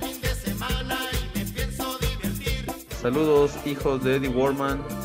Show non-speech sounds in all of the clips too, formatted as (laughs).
Fin de semana y me pienso divertir. Saludos, hijos de Eddie Warman.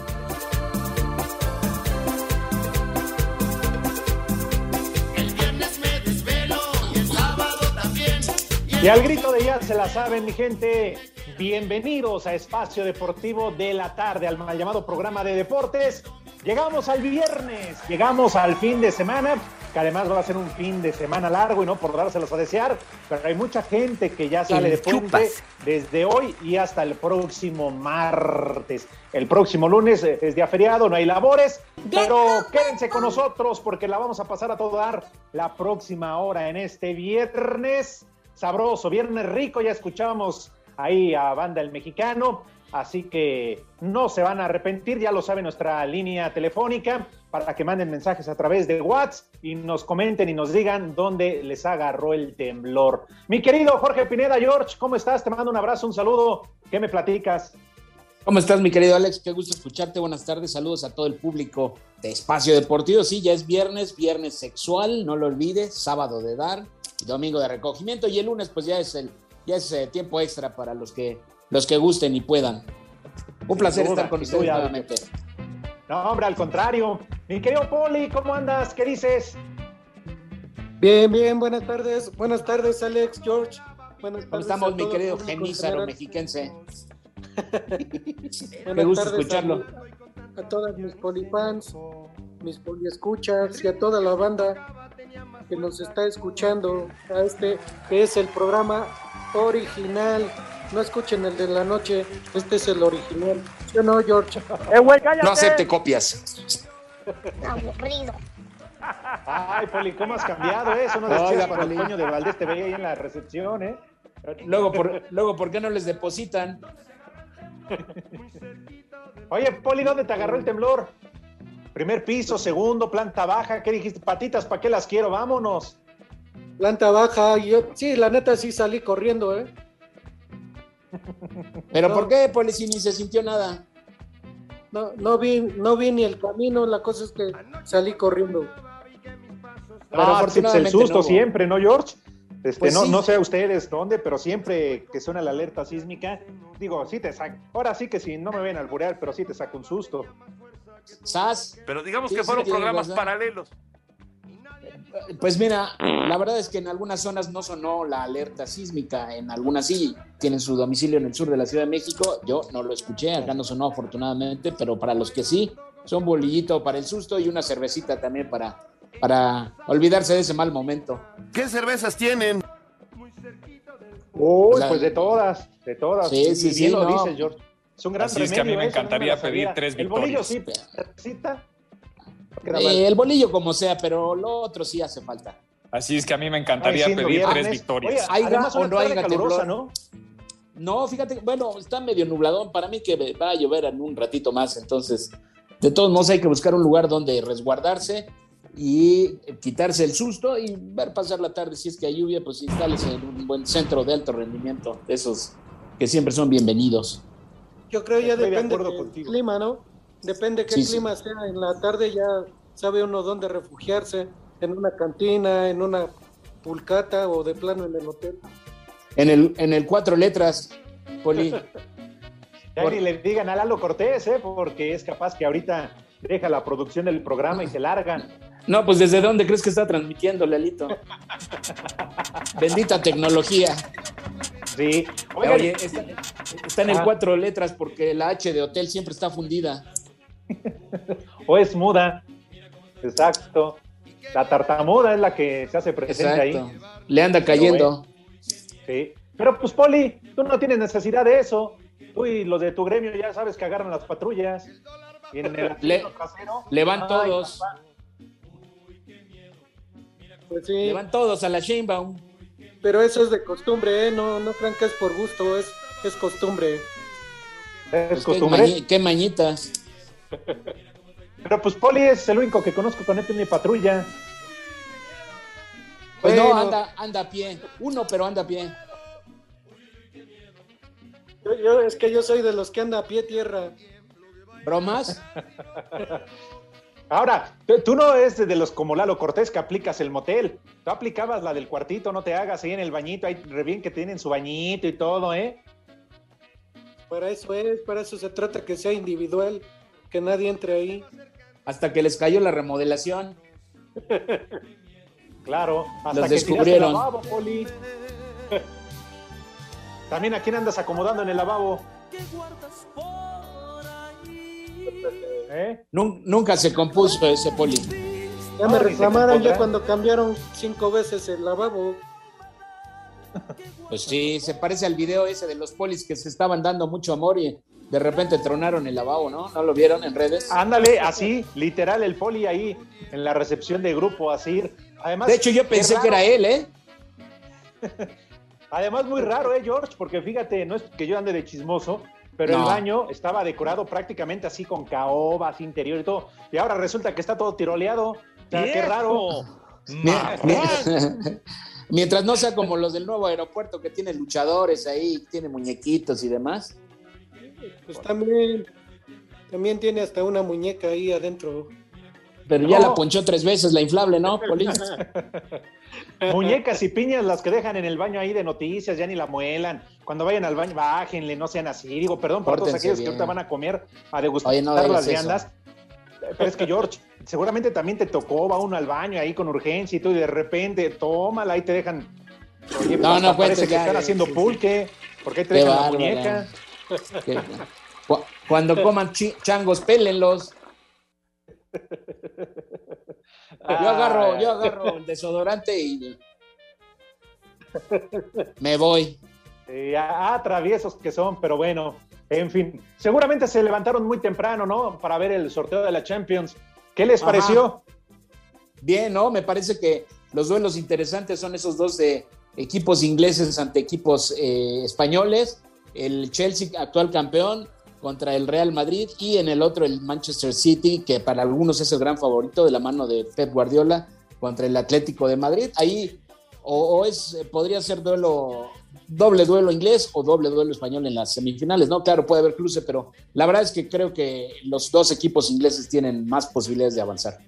Y al grito de ya se la saben, mi gente. Bienvenidos a Espacio Deportivo de la Tarde, al mal llamado programa de deportes. Llegamos al viernes, llegamos al fin de semana, que además va a ser un fin de semana largo y no por dárselos a desear, pero hay mucha gente que ya sale de puente desde hoy y hasta el próximo martes. El próximo lunes es día feriado, no hay labores, pero quédense con nosotros porque la vamos a pasar a todo dar la próxima hora en este viernes sabroso, viernes rico, ya escuchábamos ahí a Banda El Mexicano, así que no se van a arrepentir, ya lo sabe nuestra línea telefónica para que manden mensajes a través de WhatsApp y nos comenten y nos digan dónde les agarró el temblor. Mi querido Jorge Pineda, George, ¿cómo estás? Te mando un abrazo, un saludo, ¿qué me platicas? ¿Cómo estás, mi querido Alex? Qué gusto escucharte. Buenas tardes. Saludos a todo el público de Espacio Deportivo. Sí, ya es viernes, viernes sexual, no lo olvides, sábado de dar, domingo de recogimiento y el lunes pues ya es el ya es eh, tiempo extra para los que los que gusten y puedan. Un placer duda, estar con ustedes duda. nuevamente. No, hombre, al contrario. Mi querido Poli, ¿cómo andas? ¿Qué dices? Bien, bien, buenas tardes. Buenas tardes, Alex, George. Buenas ¿Cómo tardes estamos, a mi querido genízaro mexiquense? (laughs) Me gusta tardes escucharlo. A, a todas mis polifans, mis poliescuchas y a toda la banda que nos está escuchando a este que es el programa original. No escuchen el de la noche, este es el original. Yo no, George. No acepte copias. Aburrido. Ay, Poli, ¿cómo has cambiado eh? eso? No Oiga, decías cuando Poli. Toño de Valdés te veía ahí en la recepción, ¿eh? Luego, por, luego, ¿por qué no les depositan? Oye, Poli, ¿dónde te agarró el temblor? Primer piso, segundo, planta baja. ¿Qué dijiste? Patitas, ¿para qué las quiero? Vámonos. Planta baja, yo, sí, la neta sí salí corriendo, ¿eh? ¿Pero No. por qué, Poli, si ni se sintió nada? No, no vi, no vi ni el camino, la cosa es que salí corriendo. Pero Ah, afortunadamente el susto no siempre, ¿no, George? Este, Pues no, sí. no sé a ustedes dónde, pero siempre que suena la alerta sísmica, digo, sí te saca. Ahora sí que sí, no me ven alburear, pero sí te saca un susto. ¿Sas? Pero digamos que fueron programas razón. paralelos. Pues mira, la verdad es que en algunas zonas no sonó la alerta sísmica, en algunas sí tienen su domicilio en el sur de la Ciudad de México. Yo no lo escuché, acá no sonó afortunadamente, pero para los que sí, son bolillito para el susto y una cervecita también para, para olvidarse de ese mal momento. ¿Qué cervezas tienen? Uy, pues de todas, de todas. Sí, sí, bien sí, lo no. dices, George. Es un gran Así es que a mí me eso, no encantaría pedir tres El bolillo victorias. sí, recita. Eh, el bolillo como sea, pero lo otro sí hace falta. Así es que a mí me Ay, encantaría pedir viernes. tres victorias. Oye, además o no haiga calurosa. ¿no? No, fíjate, bueno, está medio nubladón. Para mí que va a llover en un ratito más, entonces, de todos modos hay que buscar un lugar donde resguardarse y quitarse el susto y ver pasar la tarde. Si es que hay lluvia, pues instales en un buen centro de alto rendimiento, de esos que siempre son bienvenidos. Yo creo ya Estoy de depende del contigo. clima, ¿no? Depende qué Sí, sí. clima sea. En la tarde ya sabe uno dónde refugiarse, en una cantina, en una pulcata o de plano en el hotel. En el, en el cuatro letras, Poli. (laughs) Ya Por- ni le digan a Lalo Cortés, ¿eh? porque es capaz que ahorita deja la producción del programa y se larga. No, pues ¿desde dónde crees que está transmitiendo, Lalito? (laughs) Bendita tecnología. Sí. Oigan, Oye, está, está en el Ah. cuatro letras porque la H de hotel siempre está fundida. (laughs) o es muda. Exacto. La tartamuda es la que se hace presente ahí. Le anda cayendo. Sí. Pero pues, Poli, tú no tienes necesidad de eso. Tú y los de tu gremio ya sabes que agarran las patrullas. Y en el (laughs) Le- trasero, Le van ay, todos. Pues sí, Le van todos a la Sheinbaum. Pero eso es de costumbre, ¿eh? No, no crean que es por gusto, es, es costumbre. Es Pues, qué, costumbre. qué mañitas. Pero pues Poli es el único que conozco con este mi patrulla. Pues no, Bueno. anda, anda a pie. Uno, pero anda a pie. Yo, yo- es que yo soy de los que anda a pie tierra. ¿Bromas? (laughs) Ahora, tú- no eres de los como Lalo Cortés que aplicas el motel. Tú aplicabas la del cuartito, no te hagas ahí en el bañito, ahí re bien que tienen su bañito y todo, ¿eh? Para eso es, para eso se trata que sea individual, que nadie entre ahí. Hasta que les cayó la remodelación. (laughs) Claro, hasta Los que descubrieron. el lavabo, Poli. (laughs) También a quién andas acomodando en el lavabo. ¿Eh? Nun- Nunca se compuso ese poli. Ya No, me reclamaron ya cuando cambiaron cinco veces el lavabo. Pues sí, se parece al video ese de los polis que se estaban dando mucho amor y de repente tronaron el lavabo, ¿no? ¿No lo vieron en redes? Ándale, así, literal, el Poli ahí en la recepción de grupo, así. Además, De hecho, yo pensé que era él, ¿eh? (laughs) Además, muy raro, ¿eh, George? Porque fíjate, no es que yo ande de chismoso, pero el baño estaba decorado prácticamente así con caobas, interior y todo. Y ahora resulta que está todo tiroleado. O sea, qué raro. Mi- mi- (laughs) Mientras no sea como los del nuevo aeropuerto que tiene luchadores ahí, tiene muñequitos y demás. Pues también, también tiene hasta una muñeca ahí adentro. Pero ya No. la ponchó tres veces la inflable, ¿no? (laughs) Muñecas y piñas las que dejan en el baño ahí de noticias, ya ni la muelan. Cuando vayan al baño, bájenle, no sean así. Digo, perdón por todos aquellos que ahorita van a comer, a degustar Oye, no digas las viandas. Pero es que, George, seguramente también te tocó, va uno al baño ahí con urgencia y todo, y de repente, tómala, ahí te dejan. Oye, No, no, parece que ya, están ya, haciendo sí, sí. pulque. ¿Por qué te Qué dejan la muñeca? Cuando coman changos, pélenlos. (laughs) (laughs) Yo agarro, yo agarro el desodorante y me voy. Eh, ah, ah, traviesos que son, pero bueno, en fin. Seguramente se levantaron muy temprano, ¿no? Para ver el sorteo de la Champions. ¿Qué les Ajá. pareció? Bien, ¿no? Me parece que los duelos interesantes son esos dos de equipos ingleses ante equipos eh, españoles. El Chelsea, actual campeón, contra el Real Madrid y en el otro el Manchester City, que para algunos es el gran favorito de la mano de Pep Guardiola contra el Atlético de Madrid. Ahí o, es eh, podría ser duelo doble duelo inglés o doble duelo español en las semifinales, ¿no? Claro, puede haber cruce, pero la verdad es que creo que los dos equipos ingleses tienen más posibilidades de avanzar.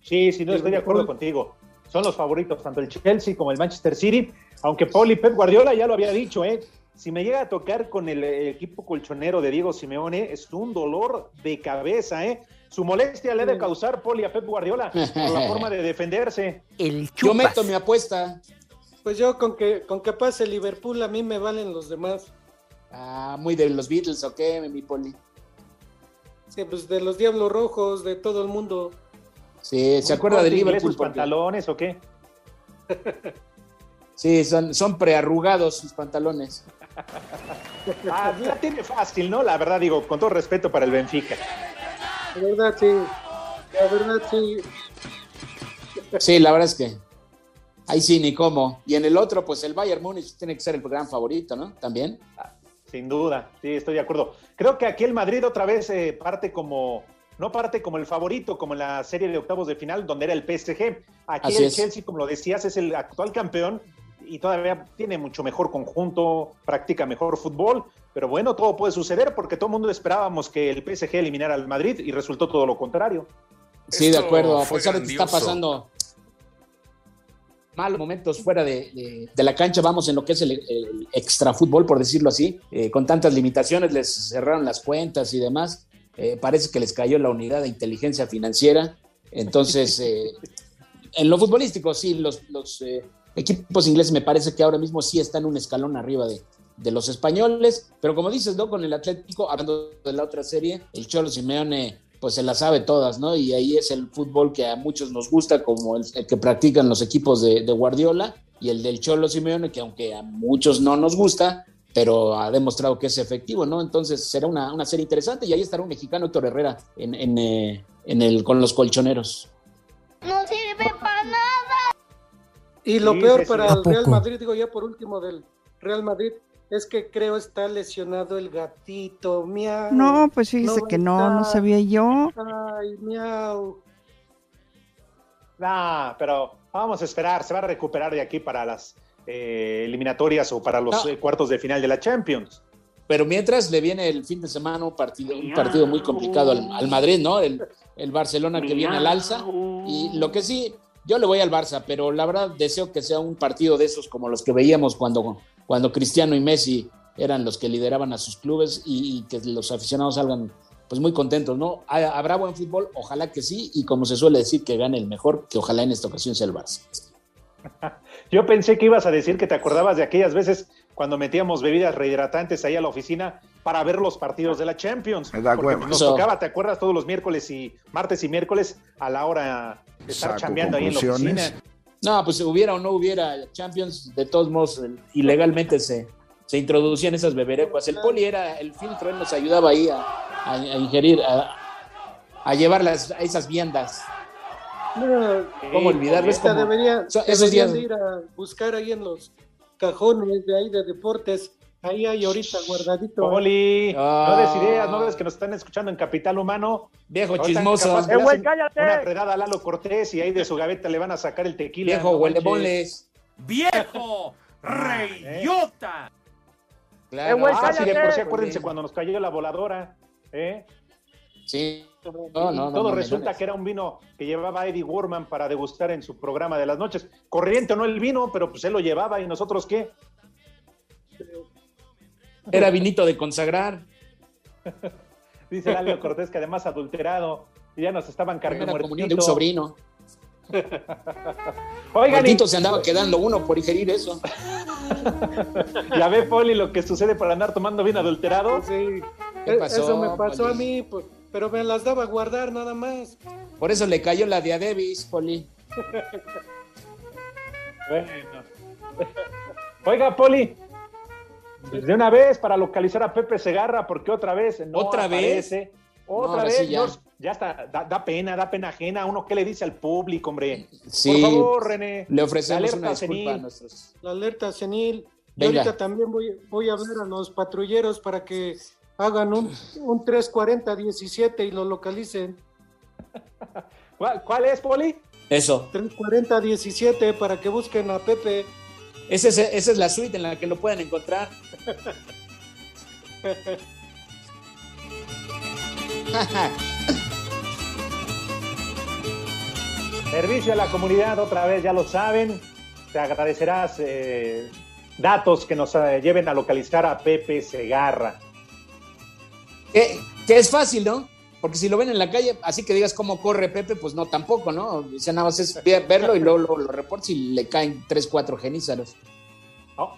Sí, sí, no estoy de acuerdo contigo. Son los favoritos, tanto el Chelsea como el Manchester City. Aunque Paul y Pep Guardiola ya lo había dicho, ¿eh? Si me llega a tocar con el, equipo colchonero de Diego Simeone, es un dolor de cabeza, ¿eh? Su molestia le ha de causar Poli a Pep Guardiola por la forma de defenderse. (laughs) El Yo meto mi apuesta. Pues yo con que, con que pase Liverpool a mí me valen los demás. Ah, muy de los Beatles, ¿o qué, mi poli? Sí, pues de los Diablos Rojos, de todo el mundo. Sí, ¿se acuerda de ¿Corte inglés Liverpool? sus Porque- pantalones o qué? Sí, son, son prearrugados sus pantalones. (laughs) Ah, la tiene fácil, ¿no? La verdad, digo, con todo respeto para el Benfica. La verdad, sí. La verdad, sí. Sí, la verdad es que ahí sí, ni cómo. Y en el otro, pues el Bayern Múnich tiene que ser el gran favorito, ¿no? También. Sin duda, sí, estoy de acuerdo. Creo que aquí el Madrid otra vez eh, parte como no parte como el favorito, como en la serie de octavos de final, donde era el PSG. Aquí Así el es. Chelsea, como lo decías, es el actual campeón y todavía tiene mucho mejor conjunto, practica mejor fútbol, pero bueno, todo puede suceder porque todo el mundo esperábamos que el PSG eliminara al Madrid y resultó todo lo contrario. Sí, de acuerdo. A pesar de que está pasando malos momentos fuera de, de- de la cancha, vamos en lo que es el, el extra fútbol, por decirlo así, eh, con tantas limitaciones, les cerraron las cuentas y demás. Eh, parece que les cayó la unidad de inteligencia financiera. Entonces, eh, en lo futbolístico, sí, los, los, eh, equipos ingleses me parece que ahora mismo sí están un escalón arriba de, de los españoles, pero como dices, ¿no? Con el Atlético, hablando de la otra serie, el Cholo Simeone pues se las sabe todas, ¿no? Y ahí es el fútbol que a muchos nos gusta, como el, que practican los equipos de, Guardiola y el del Cholo Simeone, que aunque a muchos no nos gusta, pero ha demostrado que es efectivo, ¿no? Entonces será una, una serie interesante y ahí estará un mexicano, Héctor Herrera, en, en, eh, el, con los colchoneros. Y lo Sí, peor sí, sí. para ¿A el Real? Madrid, digo ya por último del Real Madrid, es que creo está lesionado el gatito, miau. No, pues fíjese va que no, no sabía yo. Ay, miau. Nah, pero vamos a esperar, se va a recuperar de aquí para las eh, eliminatorias o para los No. eh, cuartos de final de la Champions. Pero mientras le viene el fin de semana un partido, un partido muy complicado al, al Madrid, ¿no? El, el Barcelona que viene al alza. Y lo que sí, yo le voy al Barça, pero la verdad deseo que sea un partido de esos como los que veíamos cuando, cuando Cristiano y Messi eran los que lideraban a sus clubes y, y que los aficionados salgan pues muy contentos, ¿no? Ha- Habrá buen fútbol, ojalá que sí, y como se suele decir, que gane el mejor, que ojalá en esta ocasión sea el Barça. (laughs) Yo pensé que ibas a decir que te acordabas de aquellas veces cuando metíamos bebidas rehidratantes ahí a la oficina para ver los partidos de la Champions. Porque nos tocaba, ¿te acuerdas? Todos los miércoles y martes y miércoles a la hora de estar chambeando ahí en la oficina. No, pues hubiera o no hubiera Champions, de todos modos, eh, ilegalmente se, se introducían esas beberecuas. El poli era el filtro, él nos ayudaba ahí a, a- a ingerir, a, a llevar las, a esas viandas. No, ¿Cómo olvidarlo? Es Esta como- debería, so- esos días- de ir a buscar ahí en los cajones de ahí de deportes. Ahí hay ahorita guardadito. Poli, Ah. no des ideas, no ves que nos están escuchando en Capital Humano. Viejo chismoso. Eh, güey, cállate. Una predada a Lalo Cortés y ahí de su gaveta le van a sacar el tequila. Viejo no huele manches. boles. ¡Viejo! (laughs) ¡Reyota! Claro. Ah, sí, de por sí, acuérdense cuando nos cayó la voladora. ¿eh? Sí. Y No, no, no, todo no, resulta que era un vino que llevaba Eddie Warman para degustar en su programa de las noches. Corriente o no el vino, pero pues él lo llevaba y nosotros qué. Era vinito de consagrar. (laughs) Dice Lalo Cortés que además adulterado y ya nos estaban cargando comunión de un sobrino. (laughs) Oigan, y- se andaba quedando uno por ingerir eso. (laughs) ya ve Poli lo que sucede por andar tomando vino adulterado. Sí, ¿Qué Eh, pasó, eso me pasó a mí, pues, pero me las daba a guardar nada más. Por eso le cayó la Davis, Poli. Bueno. Oiga, Poli, pues de una vez para localizar a Pepe Segarra, porque otra vez no ¿Otra vez? aparece. No, Otra ahora vez, sí ya. Ya está, da, da pena, da pena ajena. Uno, ¿qué le dice al público, hombre? Sí, Por favor, René. Le ofrecemos alerta una disculpa senil. a nuestros. La alerta senil. Y ahorita también voy, voy a hablar a los patrulleros para que hagan un, un 340-17 y lo localicen. (laughs) ¿Cuál, cuál es, Poli? Eso. 340-17 para que busquen a Pepe. Ese es- esa es la suite en la que lo pueden encontrar. (laughs) Servicio a la comunidad, otra vez, ya lo saben. Te agradecerás eh, datos que nos eh, lleven a localizar a Pepe Segarra. Que, que es fácil, ¿no? Porque si lo ven en la calle, así que digas cómo corre Pepe, pues no, tampoco, ¿no? O sea, nada más es ve- verlo y luego, luego lo reportas y le caen tres, cuatro genízaros. Oh,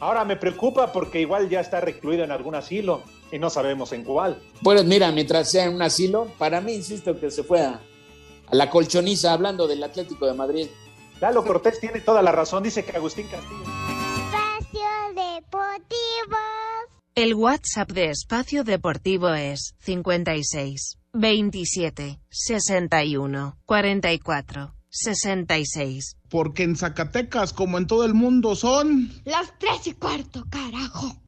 Ahora me preocupa porque igual ya está recluido en algún asilo y no sabemos en cuál. Pues mira, mientras sea en un asilo, para mí, insisto, que se fue a, a la colchoniza hablando del Atlético de Madrid. Lalo Cortés tiene toda la razón, dice que Agustín Castillo. Espacio Deportivo. El WhatsApp de Espacio Deportivo es 56 27 61 44 66. Porque en Zacatecas, como en todo el mundo, son... Las tres y cuarto, carajo.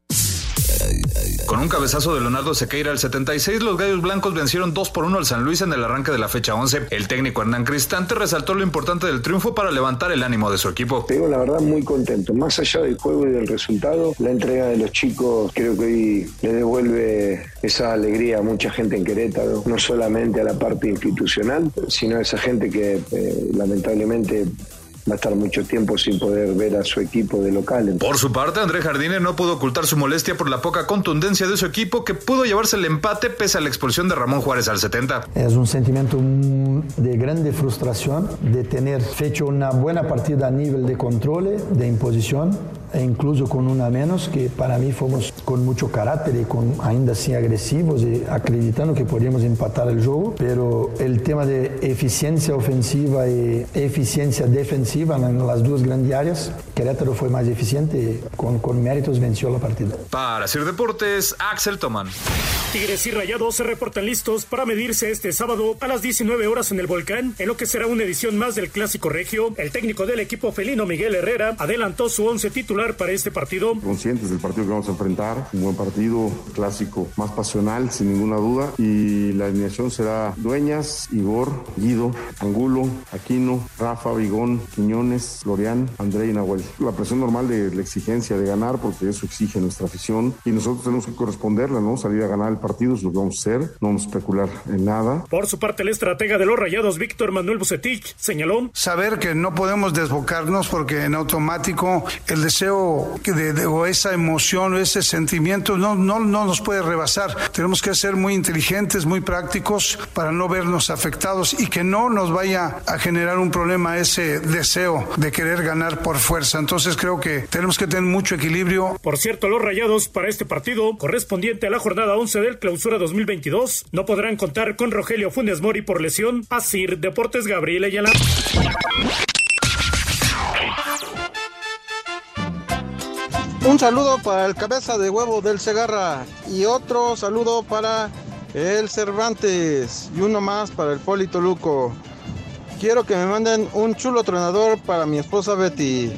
Con un cabezazo de Leonardo Sequeira al 76, los Gallos Blancos vencieron 2 por 1 al San Luis en el arranque de la fecha 11. El técnico Hernán Cristante resaltó lo importante del triunfo para levantar el ánimo de su equipo. Te la verdad muy contento. Más allá del juego y del resultado, la entrega de los chicos creo que hoy le devuelve esa alegría a mucha gente en Querétaro, no solamente a la parte institucional, sino a esa gente que eh, lamentablemente va a estar mucho tiempo sin poder ver a su equipo de local. Por su parte, André Jardine no pudo ocultar su molestia por la poca contundencia de su equipo que pudo llevarse el empate pese a la expulsión de Ramón Juárez al 70. Es un sentimiento de grande frustración de tener hecho una buena partida a nivel de control, de imposición e incluso con una menos, que para mí fuimos con mucho carácter y con ainda así agresivos y acreditando que podíamos empatar el juego, pero el tema de eficiencia ofensiva y eficiencia defensiva en las dos grandes áreas, Querétaro fue más eficiente y con, con méritos venció la partida. Para Sir Deportes, Axel Toman. Tigres y Rayados se reportan listos para medirse este sábado a las 19 horas en el Volcán, en lo que será una edición más del Clásico Regio. El técnico del equipo felino Miguel Herrera adelantó su once titular para este partido. Conscientes del partido que vamos a enfrentar, un buen partido, clásico, más pasional, sin ninguna duda. Y la alineación será Dueñas, Igor, Guido, Angulo, Aquino, Rafa, Vigón, Quiñones, Florian, André y Nahuel. La presión normal de la exigencia de ganar, porque eso exige nuestra afición. Y nosotros tenemos que corresponderla, ¿no? Salir a ganar el partido es lo que vamos a hacer. No vamos a especular en nada. Por su parte, el estratega de los Rayados, Víctor Manuel Bucetich, señaló. Saber que no podemos desbocarnos porque en automático el deseo de, de, o esa emoción o ese sentimiento no, no, no nos puede rebasar. Tenemos que ser muy inteligentes, muy prácticos para no vernos afectados y que no nos vaya a generar un problema ese deseo de querer ganar por fuerza. Entonces creo que tenemos que tener mucho equilibrio. Por cierto, los rayados para este partido, correspondiente a la jornada 11 del clausura 2022, no podrán contar con Rogelio Funes Mori por lesión. Asir Deportes Gabriel Ayala. Un saludo para el cabeza de huevo del Segarra y otro saludo para el Cervantes y uno más para el Polito Luco. Quiero que me manden un chulo tronador para mi esposa Betty.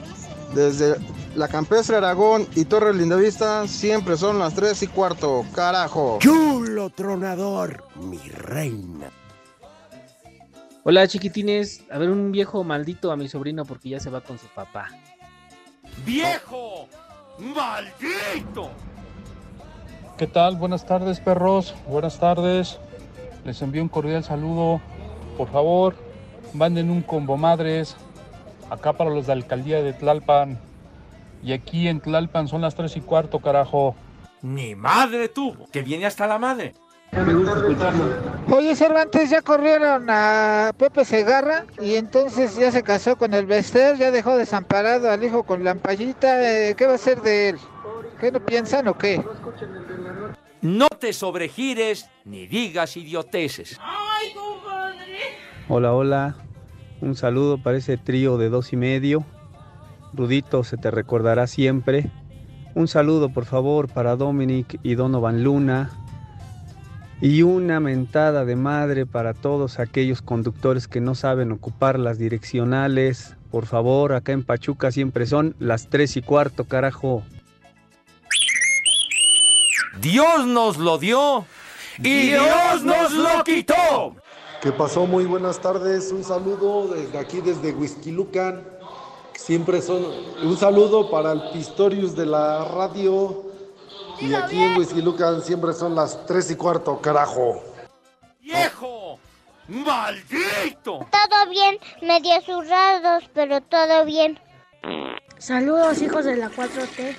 Desde la Campestre Aragón y Torre Lindavista siempre son las 3 y cuarto. Carajo. Chulo tronador, mi reina. Hola chiquitines, a ver un viejo maldito a mi sobrino porque ya se va con su papá. ¡Viejo! ¡Maldito! ¿Qué tal? Buenas tardes, perros. Buenas tardes. Les envío un cordial saludo. Por favor, manden un combo madres acá para los de la alcaldía de Tlalpan. Y aquí en Tlalpan son las 3 y cuarto, carajo. Ni madre tuvo, que viene hasta la madre. Oye, Cervantes, ya corrieron a Pepe Segarra y entonces ya se casó con el Bester, ya dejó desamparado al hijo con Lampallita. Eh, ¿Qué va a hacer de él? ¿Qué no piensan o qué? No te sobregires ni digas idioteces. ¡Ay, compadre! Hola, hola. Un saludo para ese trío de dos y medio. Rudito, se te recordará siempre. Un saludo, por favor, para Dominic y Donovan Luna. Y una mentada de madre para todos aquellos conductores que no saben ocupar las direccionales. Por favor, acá en Pachuca siempre son las 3 y cuarto, carajo. Dios nos lo dio y Dios nos lo quitó. ¿Qué pasó? Muy buenas tardes. Un saludo desde aquí, desde Whisky Lucan. Siempre son. Un saludo para el Pistorius de la radio. Y aquí en Whisky Lucan siempre son las 3 y cuarto, carajo. ¡Viejo! ¡Maldito! Todo bien, medio zurrados, pero todo bien. Saludos, hijos de la 4T.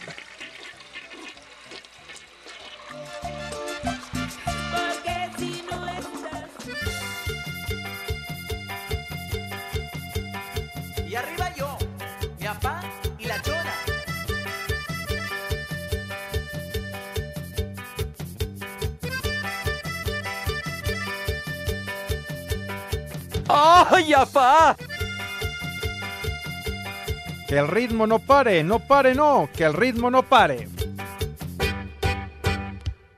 ¡Ay, apá! Que el ritmo no pare, no pare, no, que el ritmo no pare.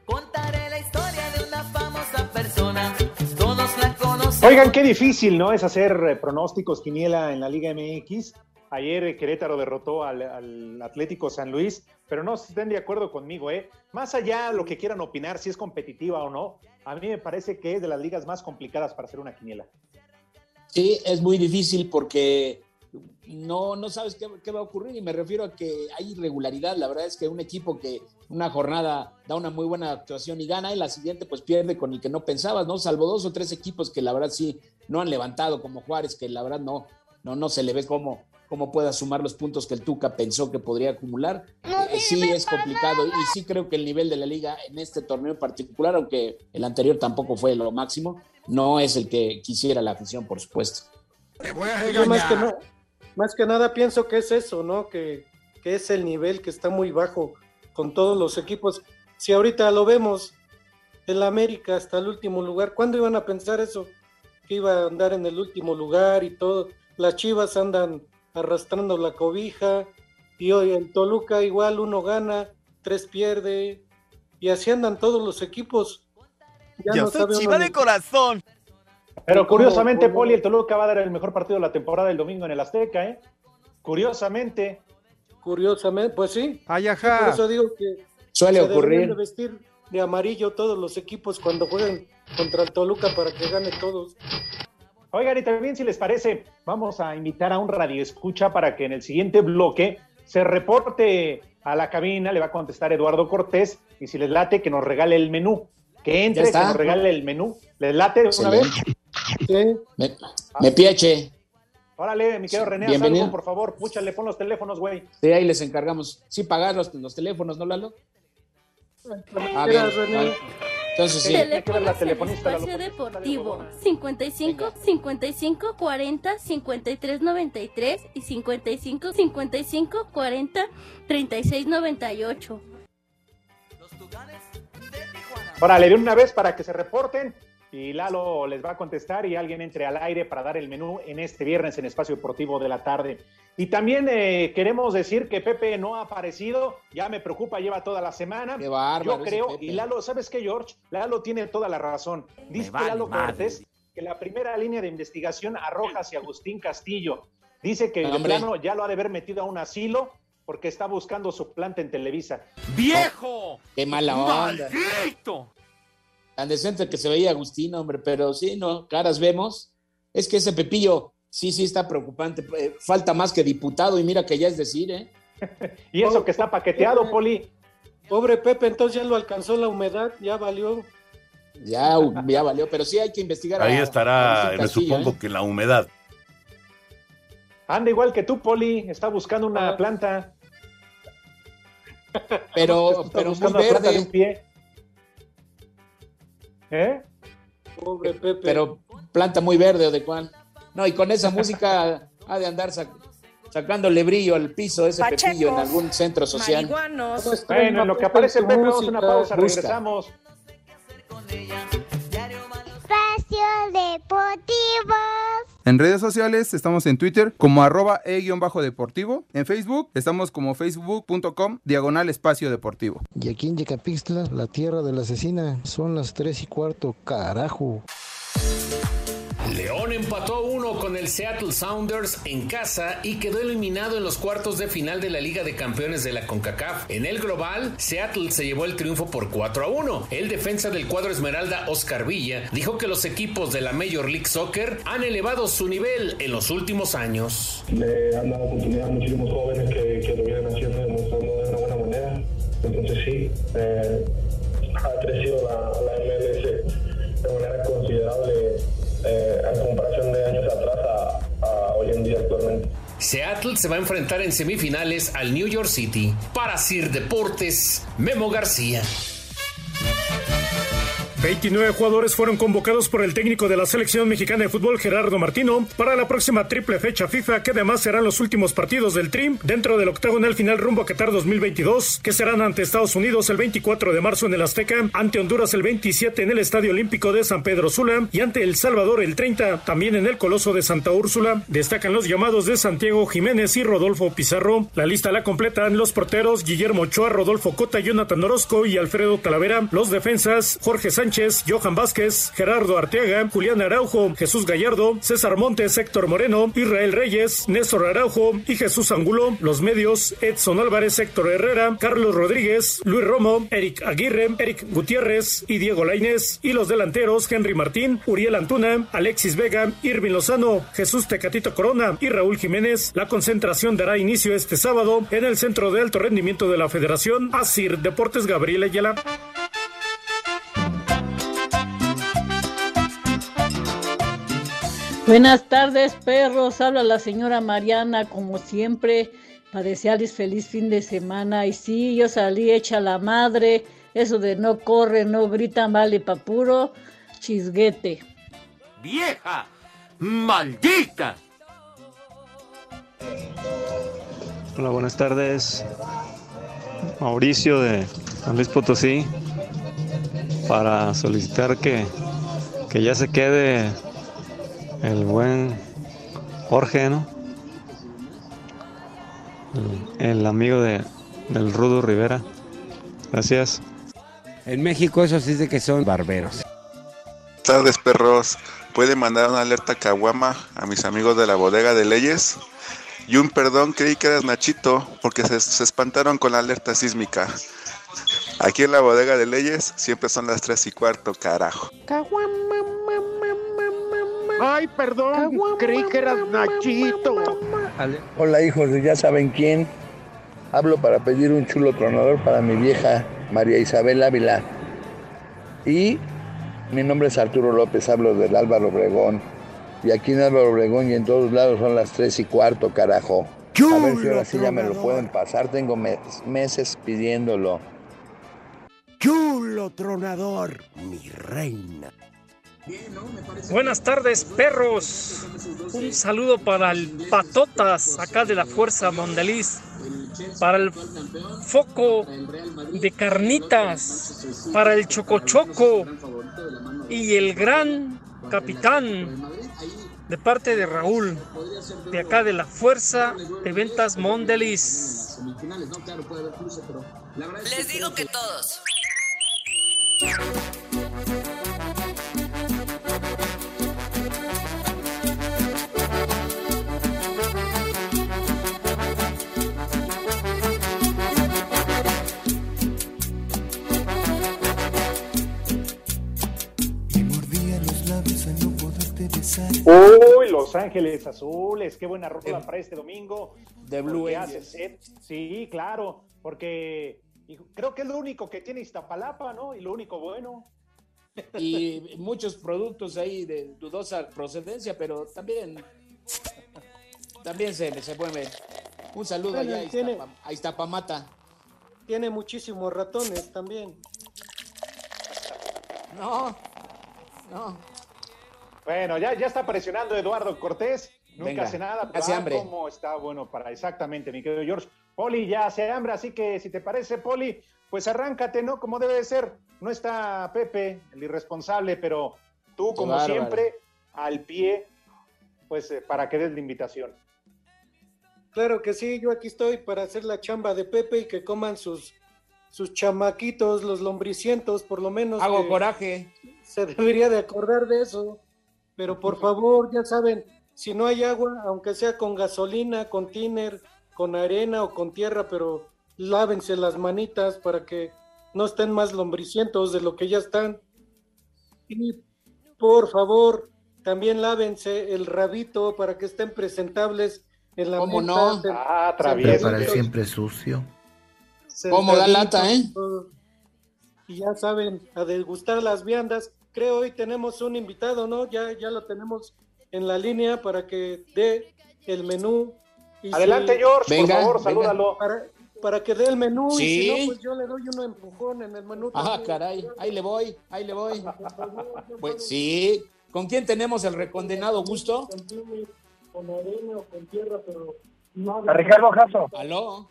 Contaré la historia de una famosa persona. Todos la conocen. Oigan, qué difícil, ¿no? Es hacer eh, pronósticos, quiniela en la Liga MX. Ayer Querétaro derrotó al, al, Atlético San Luis, pero no estén de acuerdo conmigo, ¿eh? Más allá de lo que quieran opinar, si es competitiva o no, a mí me parece que es de las ligas más complicadas para hacer una quiniela. Sí, es muy difícil porque no, no sabes qué, qué, va a ocurrir y me refiero a que hay irregularidad. La verdad es que un equipo que una jornada da una muy buena actuación y gana y la siguiente pues pierde con el que no pensabas, ¿no? Salvo dos o tres equipos que la verdad sí no han levantado como Juárez, que la verdad no, no, no se le ve cómo, cómo pueda sumar los puntos que el Tuca pensó que podría acumular. Eh, sí es complicado y sí creo que el nivel de la liga en este torneo en particular, aunque el anterior tampoco fue lo máximo, no es el que quisiera la afición, por supuesto. Yo más que, no, más que nada pienso que es eso, ¿no? Que, que es el nivel que está muy bajo con todos los equipos. Si ahorita lo vemos, el América hasta el último lugar, ¿cuándo iban a pensar eso? Que iba a andar en el último lugar y todo. Las Chivas andan arrastrando la cobija y hoy el Toluca igual uno gana, tres pierde y así andan todos los equipos. Ya Yo no soy chiva de corazón. Pero curiosamente, Poli, el Toluca va a dar el mejor partido de la temporada el domingo en el Azteca, ¿eh? Curiosamente. Curiosamente, pues sí. Ay, Por eso digo que suele ocurrir. De vestir de amarillo todos los equipos cuando jueguen contra el Toluca para que gane todos. Oigan, y también si les parece, vamos a invitar a un radio escucha para que en el siguiente bloque se reporte a la cabina, le va a contestar Eduardo Cortés, y si les late, que nos regale el menú. Que entre, que nos regale el menú. ¿Les late una vez? Sí. Me, me pieche. Órale, mi querido René, Bienvenido. por favor, púchale, pon los teléfonos, güey. Sí, ahí les encargamos. Sí, pagar los, los teléfonos, ¿no, Lalo? Ah, bien. René. Entonces sí. Teléfonos en espacio deportivo 55 55 40 53 93 y 55 55 40 36 98. Órale, de una vez para que se reporten y Lalo les va a contestar y alguien entre al aire para dar el menú en este viernes en Espacio Deportivo de la tarde. Y también eh, queremos decir que Pepe no ha aparecido, ya me preocupa, lleva toda la semana. Qué bárbaro, Yo creo, y Lalo, ¿sabes qué, George? Lalo tiene toda la razón. Dice Lalo Cortés que la primera línea de investigación arroja hacia Agustín Castillo. Dice que el plano ya lo ha de haber metido a un asilo porque está buscando su planta en Televisa. ¡Viejo! ¡Qué mala onda! ¡Maldito! Tan decente que se veía Agustín, hombre, pero sí, no, caras vemos. Es que ese Pepillo sí, sí está preocupante. Eh, Falta más que diputado y mira que ya es decir, ¿eh? (laughs) y eso que está paqueteado, Poli. Pobre Pepe, entonces ya lo alcanzó la humedad, ya valió. Ya, ya valió, pero sí hay que investigar. Ahí estará, me supongo ¿eh? que la humedad. Anda igual que tú, Poli, está buscando una planta. (laughs) Pero, pero muy de verde. un pie. ¿Eh? Pobre Pepe. Pero planta muy verde o de cuál. No, y con esa música ha de andar sac- sacándole brillo al piso ese Pachecos, pepillo en algún centro social. Bueno, en lo que aparece el Pepe, vamos a una pausa, Busca. regresamos. Espacio Deportivo. En redes sociales estamos en Twitter como arroba e-deportivo. En Facebook estamos como facebook.com diagonal espacio deportivo. Y aquí en Yecapixtla, la tierra de la asesina, son las 3 y cuarto, carajo. León empató uno con el Seattle Sounders en casa y quedó eliminado en los cuartos de final de la Liga de Campeones de la CONCACAF. En el global, Seattle se llevó el triunfo por 4 a 1. El defensa del cuadro Esmeralda, Oscar Villa, dijo que los equipos de la Major League Soccer han elevado su nivel en los últimos años. le han dado oportunidad a muchísimos jóvenes que, que lo vienen haciendo demostrando de una buena manera. Entonces sí, eh, ha crecido la MLS de manera considerable eh, en comparación de años atrás a, a hoy en día actualmente. Seattle se va a enfrentar en semifinales al New York City. Para Sir Deportes, Memo García. 29 jugadores fueron convocados por el técnico de la selección mexicana de fútbol Gerardo Martino para la próxima triple fecha FIFA que además serán los últimos partidos del Trim dentro del octagonal final rumbo a Qatar 2022 que serán ante Estados Unidos el 24 de marzo en el Azteca, ante Honduras el 27 en el Estadio Olímpico de San Pedro Sula y ante El Salvador el 30 también en el Coloso de Santa Úrsula. Destacan los llamados de Santiago Jiménez y Rodolfo Pizarro. La lista la completan los porteros Guillermo Ochoa, Rodolfo Cota, Jonathan Orozco y Alfredo Talavera. Los defensas Jorge Sánchez Johan Vázquez, Gerardo Arteaga, Julián Araujo, Jesús Gallardo, César Montes, Héctor Moreno, Israel Reyes, Néstor Araujo y Jesús Angulo. Los medios, Edson Álvarez, Héctor Herrera, Carlos Rodríguez, Luis Romo, Eric Aguirre, Eric Gutiérrez y Diego Lainez. Y los delanteros, Henry Martín, Uriel Antuna, Alexis Vega, Irvin Lozano, Jesús Tecatito Corona y Raúl Jiménez. La concentración dará inicio este sábado en el Centro de Alto Rendimiento de la Federación, ASIR Deportes Gabriel Ayala. Buenas tardes, perros. Habla la señora Mariana, como siempre, para desearles feliz fin de semana. Y sí, yo salí hecha la madre. Eso de no corre, no gritan, vale pa' puro chisguete. ¡Vieja! ¡Maldita! Hola, buenas tardes. Mauricio de San Luis Potosí. Para solicitar que, que ya se quede el buen Jorge, ¿no? El, amigo de, del Rudo Rivera. Gracias. En México eso sí de que son barberos. Buenas tardes, perros. ¿Puede mandar una alerta caguama a mis amigos de la bodega de leyes? Y un perdón, creí que eras Nachito, porque se, se espantaron con la alerta sísmica. Aquí en la bodega de leyes siempre son las tres y cuarto, carajo. Ay, perdón, creí que eras Nachito. Hola hijos de ya saben quién. Hablo para pedir un chulo tronador para mi vieja María Isabel Ávila. Y mi nombre es Arturo López, hablo del Álvaro Obregón. Y aquí en Álvaro Obregón y en todos lados son las tres y cuarto, carajo. A ver si ahora sí ya me lo pueden pasar. Tengo mes- meses pidiéndolo. Chulo tronador, mi reina. Buenas tardes, perros. Un saludo para el Patotas, acá de la Fuerza Mondeliz. Para el Foco de Carnitas. Para el Chocochoco. Y el Gran Capitán. De parte de Raúl. De acá de la Fuerza de Ventas Mondeliz. Les digo que todos. Los Ángeles Azules, qué buena rola para este domingo. De Blue Angels. hace set. Sí, claro, porque creo que es lo único que tiene Iztapalapa, ¿no? Y lo único bueno. Y muchos productos ahí de dudosa procedencia, pero también, también se, se mueve. Un saludo Bueno, allá tiene- a Iztapamata. Tiene muchísimos ratones también. No, no. Bueno, ya, ya está presionando Eduardo Cortés. Nunca Venga, hace nada. pero, hace hambre. ¿Cómo está bueno para exactamente, mi querido George? Poli ya hace hambre, así que si te parece, Poli, pues arráncate, ¿no? Como debe de ser. No está Pepe, el irresponsable, pero tú, como bárbaro. siempre, al pie, pues eh, para que des la invitación. Claro que sí, yo aquí estoy para hacer la chamba de Pepe y que coman sus, sus chamaquitos, los lombricientos, por lo menos. Hago coraje. Se debería de acordar de eso. Pero por favor, ya saben, si no hay agua, aunque sea con gasolina, con tiner, con arena o con tierra, pero lávense las manitas para que no estén más lombricientos de lo que ya están. Y por favor, también lávense el rabito para que estén presentables en la ¿Cómo mesa, no? Ah, travieso. Para el siempre sucio. ¿Cómo da lata, eh? todo. Y ya saben, a degustar las viandas. Creo hoy tenemos un invitado, ¿no? Ya, ya lo tenemos en la línea para que dé el menú. Y Adelante, George, Venga, por favor, venga. salúdalo. Para, para que dé el menú y Sí. si no, pues yo le doy un empujón en el menú. Ah, caray, ahí le voy, ahí le voy. (laughs) Pues sí, ¿con quién tenemos el recondenado gusto? Con arena o con tierra, pero no A Ricardo Jasso. Aló,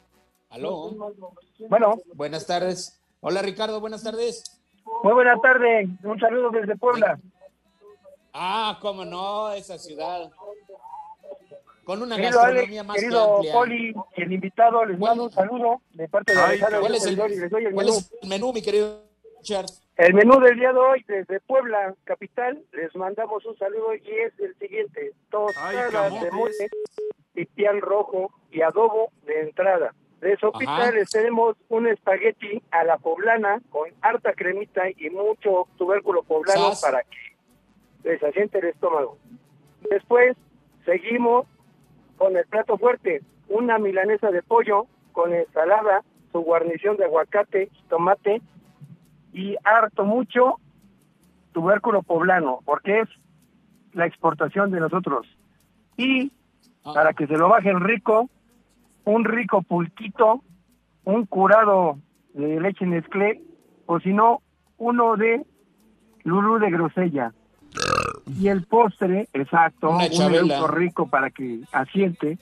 aló. Bueno, Buenas tardes. Hola Ricardo, buenas tardes. Muy buena tarde. Un saludo desde Puebla. Ah, cómo no, esa ciudad. Con una Querido gastronomía Alex, más que querido amplia. Poli el invitado, les mando un saludo de parte de Ay, Alejandro ¿Cuál es el, Servidor y les doy el cuál menú. es el menú, mi querido Richard? El menú del día de hoy desde Puebla, capital, les mandamos un saludo y es el siguiente. Tostadas de mole, pipián rojo y adobo de entrada. De sopita tenemos un espagueti a la poblana con harta cremita y mucho tubérculo poblano Sas. para que les asiente el estómago. Después seguimos con el plato fuerte, una milanesa de pollo con ensalada, su guarnición de aguacate, tomate y harto mucho tubérculo poblano, porque es la exportación de nosotros. Y para que se lo bajen rico, un rico pulquito, un curado de leche Nestlé, o si no, uno de Lulú de grosella. Y el postre, exacto, Una un eructo rico para que asiente.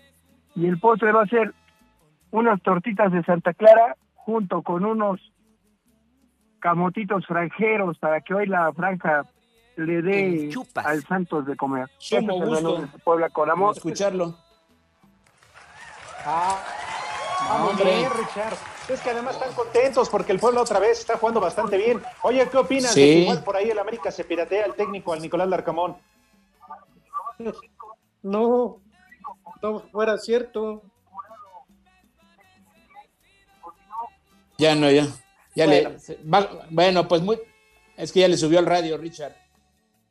Y el postre va a ser unas tortitas de Santa Clara junto con unos camotitos franjeros para que hoy la franja le dé al Santos de comer. Sumo Ese es el menú gusto. de Puebla con amor. escucharlo. Ah, ah, muy hombre. bien, Richard. Es que además están contentos porque el pueblo otra vez está jugando bastante bien. Oye, ¿qué opinas de Sí. que igual por ahí el América se piratea al técnico, al Nicolás Larcamón? No, no fuera cierto. Ya no, ya. Ya Bueno. le. va- bueno, pues muy. Es que ya le subió al radio, Richard.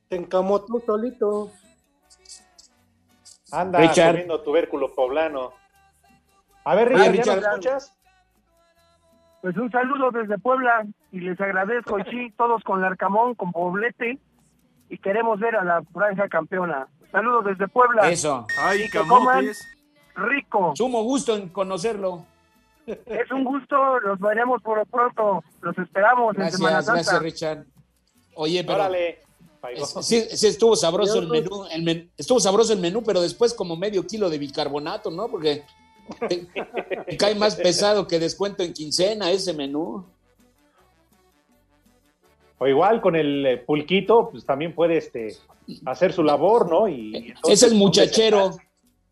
Te encamotó solito. Anda Richard. comiendo tubérculo poblano. A ver, Richard, ¿ya Richard. nos escuchas? Pues un saludo desde Puebla y les agradezco, y sí, todos con Larcamón, con Poblete, y queremos ver a la franja campeona. Saludos desde Puebla. Eso. Ay, Y que coman rico. Sumo gusto en conocerlo. Es un gusto, los veremos por lo pronto. Los esperamos en Semana Gracias, Santa. gracias, Richard. Oye, pero. Órale. sí, sí estuvo sabroso el menú, el men- estuvo sabroso el menú, pero después como medio kilo de bicarbonato, ¿no? Porque te, te cae más pesado que descuento en quincena ese menú. O igual con el eh, pulquito, pues también puede este, hacer su labor, ¿no? Y entonces, es el muchachero.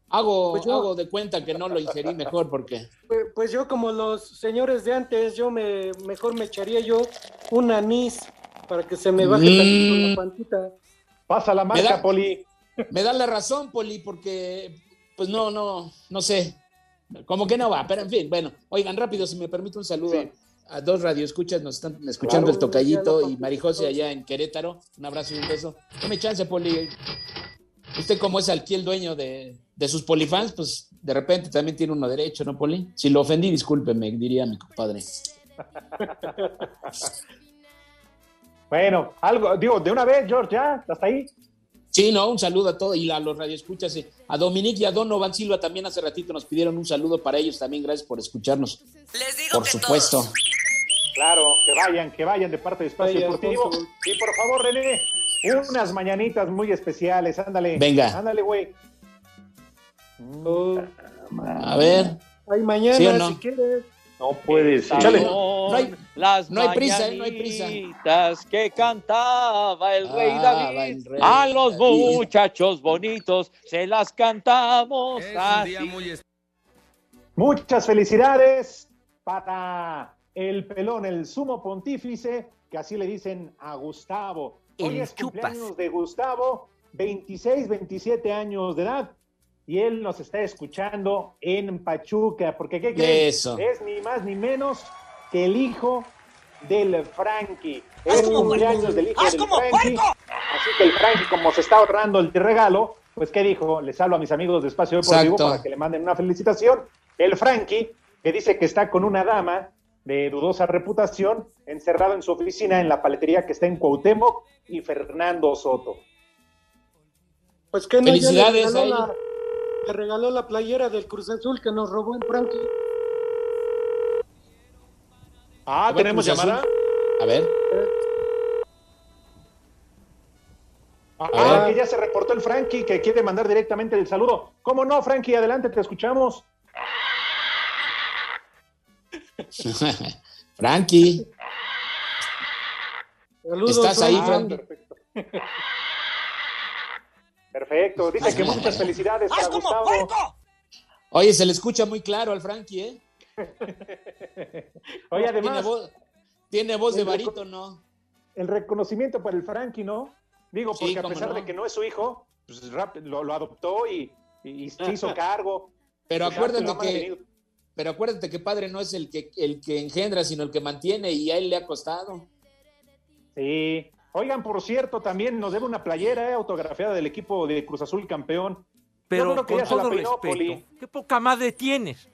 Hago, Pues yo- hago de cuenta que no lo ingerí mejor porque. Pues, pues yo como los señores de antes, yo me mejor me echaría yo un anís para que se me baje Mm. tantito la pancita. Pasa la Me da- marca, Poli. Me da la razón, Poli, porque, pues no, no, no sé. Como que no va, pero en fin, bueno. Oigan, rápido, si me permite un saludo a dos radioescuchas, nos están escuchando Claro. el Tocayito y Marijose allá en Querétaro. Un abrazo y un beso. Dame chance, Poli. Usted como es aquí el dueño de, de sus polifans, pues de repente también tiene uno derecho, ¿no, Poli? Si lo ofendí, discúlpeme, diría mi compadre. (laughs) Bueno, algo, digo, de una vez, George, ya, hasta ahí. Sí, no, un saludo a todos y a los radioescuchas. eh, A Dominique y a Donovan Silva también hace ratito nos pidieron un saludo para ellos también. Gracias por escucharnos. Les digo Por que supuesto. todos. Claro, que vayan, que vayan de parte de Espacio Deportivo. Y por favor, René, unas mañanitas muy especiales, ándale. Venga. Ándale, güey. Oh, A ver. ay, mañana, ¿Sí o no? si quieres. No puede ser. No hay, Las no hay prisa, eh, no hay prisa. mañanitas que cantaba el rey Ah, David. va el rey a los David. muchachos bonitos se las cantamos Es un así. día muy especial. Muchas felicidades para el pelón, el sumo pontífice, que así le dicen a Gustavo. Hoy El es chupas. cumpleaños de Gustavo, 26, 27 años de edad, y él nos está escuchando en Pachuca, porque ¿qué crees? Eso. Es ni más ni menos que el hijo del Frankie. Es cumpleaños del hijo del Frankie. Así que el Frankie, como se está ahorrando el regalo, pues ¿qué dijo? Les hablo a mis amigos de Espacio Deportivo Exacto. para que le manden una felicitación. El Frankie, que dice que está con una dama de dudosa reputación, encerrado en su oficina en la paletería que está en Cuauhtémoc y Fernando Soto. Pues que no, ya le Felicidades regaló, le regaló la playera del Cruz Azul que nos robó en Frankie. Ah, ver, ¿tenemos llamada? A ver. Ah, Ah. que ya se reportó el Frankie, que quiere mandar directamente el saludo. ¿Cómo no, Frankie? Adelante, te escuchamos. (laughs) Frankie, Saludos, ¿estás ahí, Frankie. Frankie? (laughs) Perfecto. Perfecto. Dice que muchas felicidades para Gustavo. Oye, se le escucha muy claro al Frankie, ¿eh? (laughs) Oye, Tiene además, voz, tiene voz de barítono. el reconocimiento para el Frankie, ¿no? Digo, Sí, porque a pesar no. de que no es su hijo, pues rap- lo, lo adoptó y, se hizo (laughs) cargo. Pero acuérdate que, pero acuérdate que padre no es el que, el que engendra, sino el que mantiene, y a él le ha costado. Sí. Oigan, por cierto, también nos debe una playera eh, autografiada del equipo de Cruz Azul campeón. Pero Yo creo que con ya se la todo peinó, respeto, Poli. qué poca madre tienes.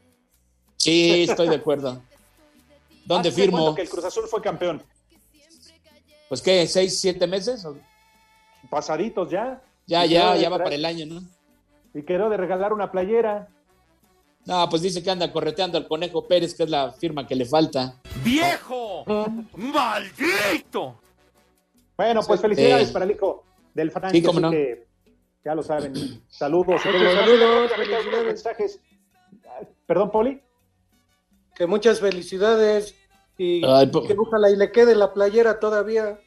Sí, estoy de acuerdo. ¿Dónde ¿Hace firmo? que el Cruz Azul fue campeón? Pues qué, seis, siete meses. ¿O? Pasaditos ya. Ya, Y ya, ya va para el año, ¿no? Y quedó de regalar una playera. No, pues dice que anda correteando al Conejo Pérez, que es la firma que le falta. ¡Viejo! ¡Maldito! Bueno, pues felicidades Eh, para el hijo del Frankie. sí, no. que ya lo saben. Saludos. Saludos, felicidades. mensajes. Perdón, Poli. Que muchas felicidades y Ay, po- que ojalá y le quede la playera todavía.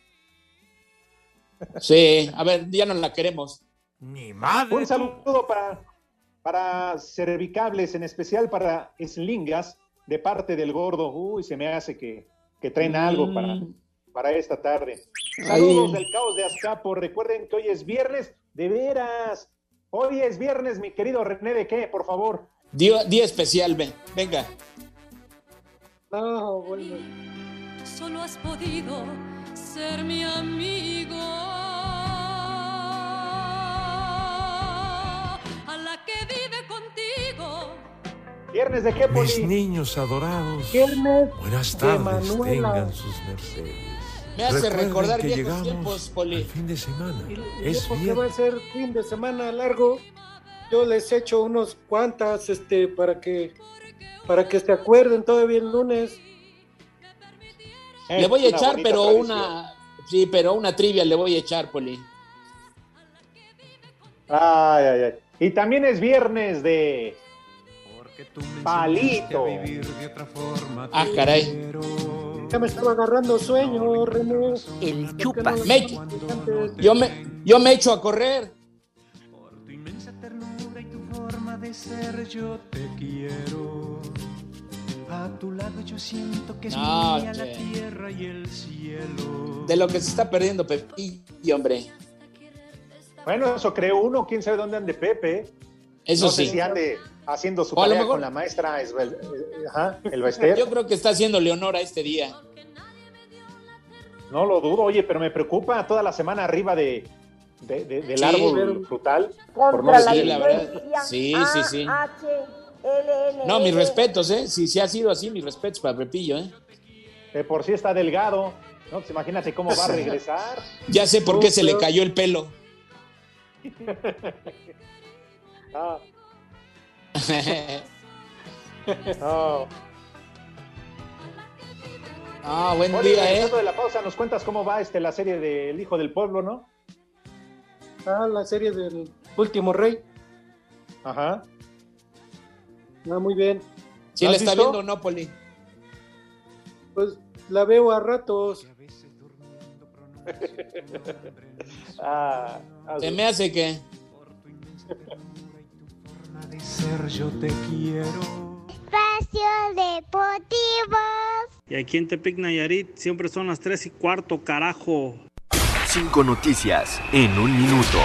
Sí, a ver, ya no la queremos. Ni madre. Un saludo para, para cervicables, en especial para Slingas, de parte del gordo. Uy, se me hace que, que traen algo para, para esta tarde. Saludos del caos de Azcapo. Recuerden que hoy es viernes, de veras. Hoy es viernes, mi querido René, ¿de qué? Por favor. Día, día especial, ven, venga. No, bueno. Solo has podido ser mi amigo. A la que vive contigo. ¿Viernes de qué, Mis Poli? niños adorados, Viernes buenas de tardes, Manuela. tengan sus mercedes. Me hace Recuerden recordar que viejos llegamos tiempos, Poli. Fin de semana. Y, y Es porque va a ser fin de semana largo, yo les echo unos cuantas este para que para que se acuerden todavía el lunes. Eh, le voy a echar, pero tradición. una. Sí, pero una trivia le voy a echar, Poli. Ay, ay, ay. Y también es viernes de palito. Ah, caray. Ya me estaba agarrando sueño, René. El chupa. Me- yo, me, yo me echo a correr. forma de ser yo te quiero. A tu lado yo siento que es No, mía la tierra y el cielo. De lo que se está perdiendo, Pepillo, hombre. Bueno, eso creo uno. ¿Quién sabe dónde ande Pepe? Eso no sé sí. si ande haciendo su O tarea con la maestra Esbel- eh, ajá, el Bester. Yo creo que está haciendo Leonora este día. No lo dudo, oye, pero me preocupa toda la semana arriba de, de- de- del Sí, árbol frutal. por no la Sí, la verdad. Sí, sí, sí. No, mis respetos, ¿eh? Si, si ha sido así, mis respetos para Pepillo, ¿eh? De por sí está delgado. ¿no? Pues imagínate cómo va a (laughs) regresar. Ya sé por qué se le cayó el pelo. (laughs) Ah, no. Ah, buen Oye, día, ¿eh? de la pausa, nos cuentas cómo va este, la serie del Hijo del Pueblo, ¿no? Ah, la serie del último rey. Ajá. Ah, muy bien. ¿Sí ¿La está visto? viendo no, Poli? Pues la veo a ratos. Ah, (laughs) ah, Se me hace que. De ser yo te quiero. Espacio Deportivo. Y aquí en Tepic Nayarit siempre son las 3 y cuarto, carajo. Cinco noticias en un minuto.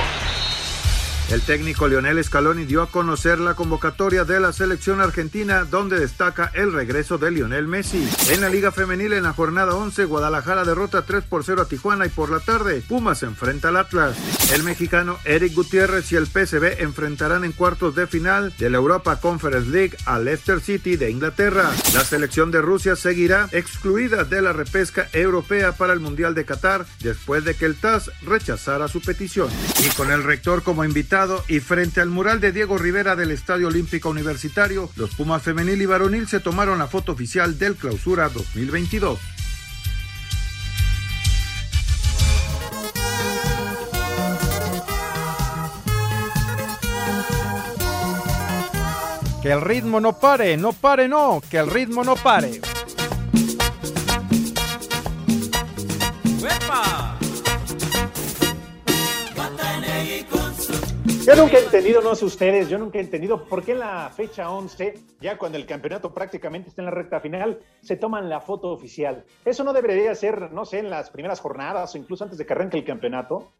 El técnico Lionel Scaloni dio a conocer la convocatoria de la selección argentina donde destaca el regreso de Lionel Messi. En la Liga Femenil en la jornada 11, Guadalajara derrota 3 por 0 a Tijuana y por la tarde Pumas enfrenta al Atlas. El mexicano Eric Gutiérrez y el PSV enfrentarán en cuartos de final de la Europa Conference League al Leicester City de Inglaterra. La selección de Rusia seguirá excluida de la repesca europea para el Mundial de Qatar después de que el TAS rechazara su petición. Y con el rector como invitado y frente al mural de Diego Rivera del Estadio Olímpico Universitario, los Pumas femenil y varonil se tomaron la foto oficial del Clausura 2022. Que el ritmo no pare, no pare, no, que el ritmo no pare. Yo nunca he entendido, no sé ustedes, yo nunca he entendido por qué en la fecha 11, ya cuando el campeonato prácticamente está en la recta final, se toman la foto oficial. Eso no debería ser, no sé, en las primeras jornadas o incluso antes de que arranque el campeonato.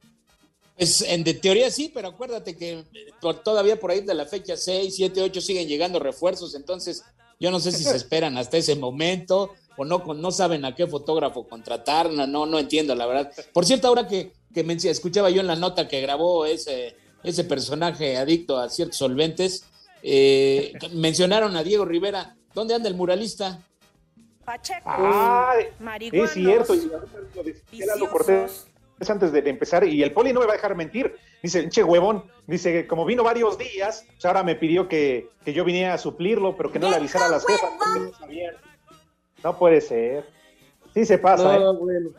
Pues en de teoría sí, pero acuérdate que por, todavía por ahí de la fecha 6, 7, 8 siguen llegando refuerzos, entonces yo no sé si se (laughs) esperan hasta ese momento o no, no saben a qué fotógrafo contratar, no, no, no entiendo la verdad. Por cierto, ahora que, que me escuchaba yo en la nota que grabó ese ese personaje adicto a ciertos solventes. Eh, (laughs) mencionaron a Diego Rivera. ¿Dónde anda el muralista? Pacheco. Ah, es cierto. es antes de empezar, y el poli no me va a dejar mentir. Dice, che huevón, dice, como vino varios días, pues ahora me pidió que, que yo viniera a suplirlo, pero que no le avisara a las jefas. No, puede ser. Sí se pasa, ¿eh?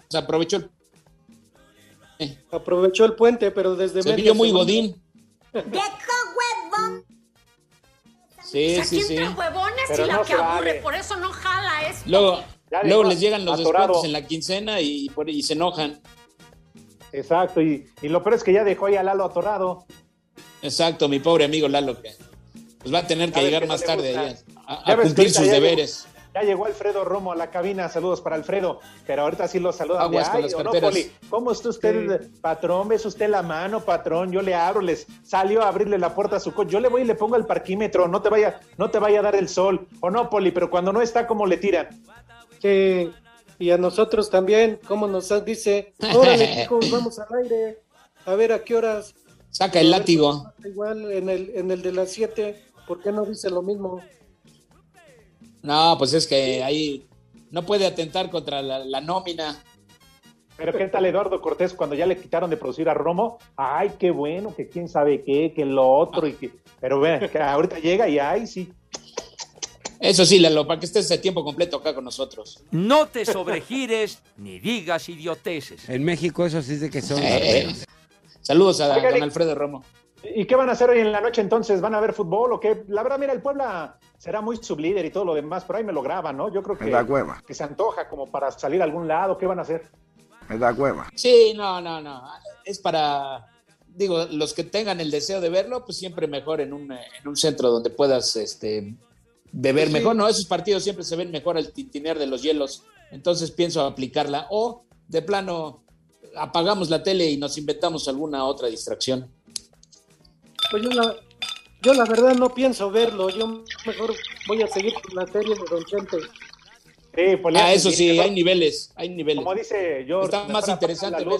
Se aprovechó el Aprovechó el puente, pero desde Se vio muy godín. ¡Viejo huevón! Sí, sí, sí. huevones y la que aburre, por eso no jala esto. Luego, luego les llegan los descuentos en la quincena y, y se enojan. Exacto, y, y, lo peor es que ya dejó ahí a Lalo atorado. Exacto, mi pobre amigo Lalo, que pues va a tener que llegar más tarde a, a cumplir sus deberes. Ya llegó Alfredo Romo a la cabina, saludos para Alfredo, pero ahorita sí lo saludan. Aguas con ¿Cómo está usted, patrón? ¿Ves usted la mano, patrón? Yo le abro, les salió a abrirle la puerta a su coche. Yo le voy y le pongo el parquímetro, no te vaya, no te vaya a dar el sol. O no, Poli, pero cuando no está, ¿cómo le tiran? Sí, y a nosotros también, ¿cómo nos dice? Órale, (laughs) chicos, vamos al aire. A ver a qué horas. Saca el látigo. Igual en el, en el de las 7, ¿por qué no dice lo mismo? No, pues es que ahí no puede atentar contra la, nómina. Pero ¿qué tal Eduardo Cortés cuando ya le quitaron de producir a Romo? Ay, qué bueno, que quién sabe qué, que lo otro, y que... pero vean, que ahorita llega y ay, sí. Eso sí, Lalo, para que estés de tiempo completo acá con nosotros. No te sobregires (laughs) ni digas idioteces. En México eso sí es de que son... Eh, saludos a don Alfredo Romo. ¿Y qué van a hacer hoy en la noche entonces? ¿Van a ver fútbol o qué? La verdad, mira, el Puebla será muy sublíder y todo lo demás, pero ahí me lo graban, ¿no? Yo creo que, la cueva. que se antoja como para salir a algún lado. ¿Qué van a hacer? Es la cueva. Sí, no, no, no. Es para, digo, los que tengan el deseo de verlo, pues siempre mejor en un, en un centro donde puedas este, beber mejor, ¿no? Esos partidos siempre se ven mejor al tintinear de los hielos. Entonces pienso aplicarla. O, de plano, apagamos la tele y nos inventamos alguna otra distracción. Pues yo la, yo la verdad no pienso verlo, yo mejor voy a seguir con la serie de Don Chente. Sí, ah, eso sí, hay niveles, hay niveles. Como dice yo, está más interesante ver.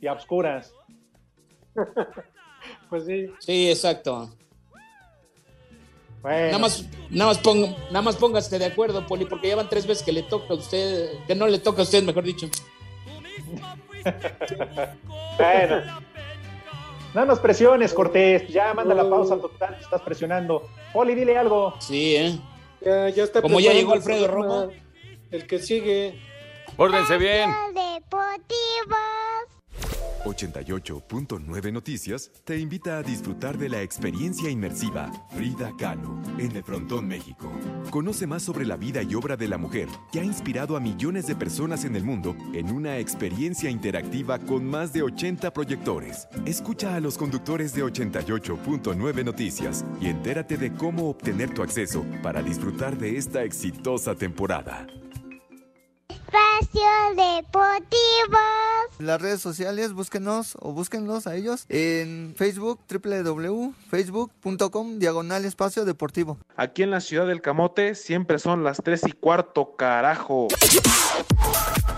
Y a obscuras. (laughs) pues sí. Sí, exacto. Nada más, nada más ponga, nada más póngase de acuerdo, Poli, porque ya van tres veces que le toca a usted, que no le toca a usted, mejor dicho. (laughs) bueno. No nos presiones, Cortés. Ya manda la pausa total. Estás presionando. Poli, dile algo. Sí, ¿eh? Ya, ya está Como ya llegó Alfredo Romo. El que sigue. Órdense bien. Deportivo. 88.9 Noticias te invita a disfrutar de la experiencia inmersiva Frida Kahlo en el Frontón México. Conoce más sobre la vida y obra de la mujer que ha inspirado a millones de personas en el mundo en una experiencia interactiva con más de 80 proyectores. Escucha a los conductores de 88.9 Noticias y entérate de cómo obtener tu acceso para disfrutar de esta exitosa temporada. Espacio Deportivo. Las redes sociales, búsquenos o búsquenlos a ellos en Facebook, www.facebook.com, diagonal espacio deportivo. Aquí en la ciudad del Camote siempre son las 3 y cuarto, carajo.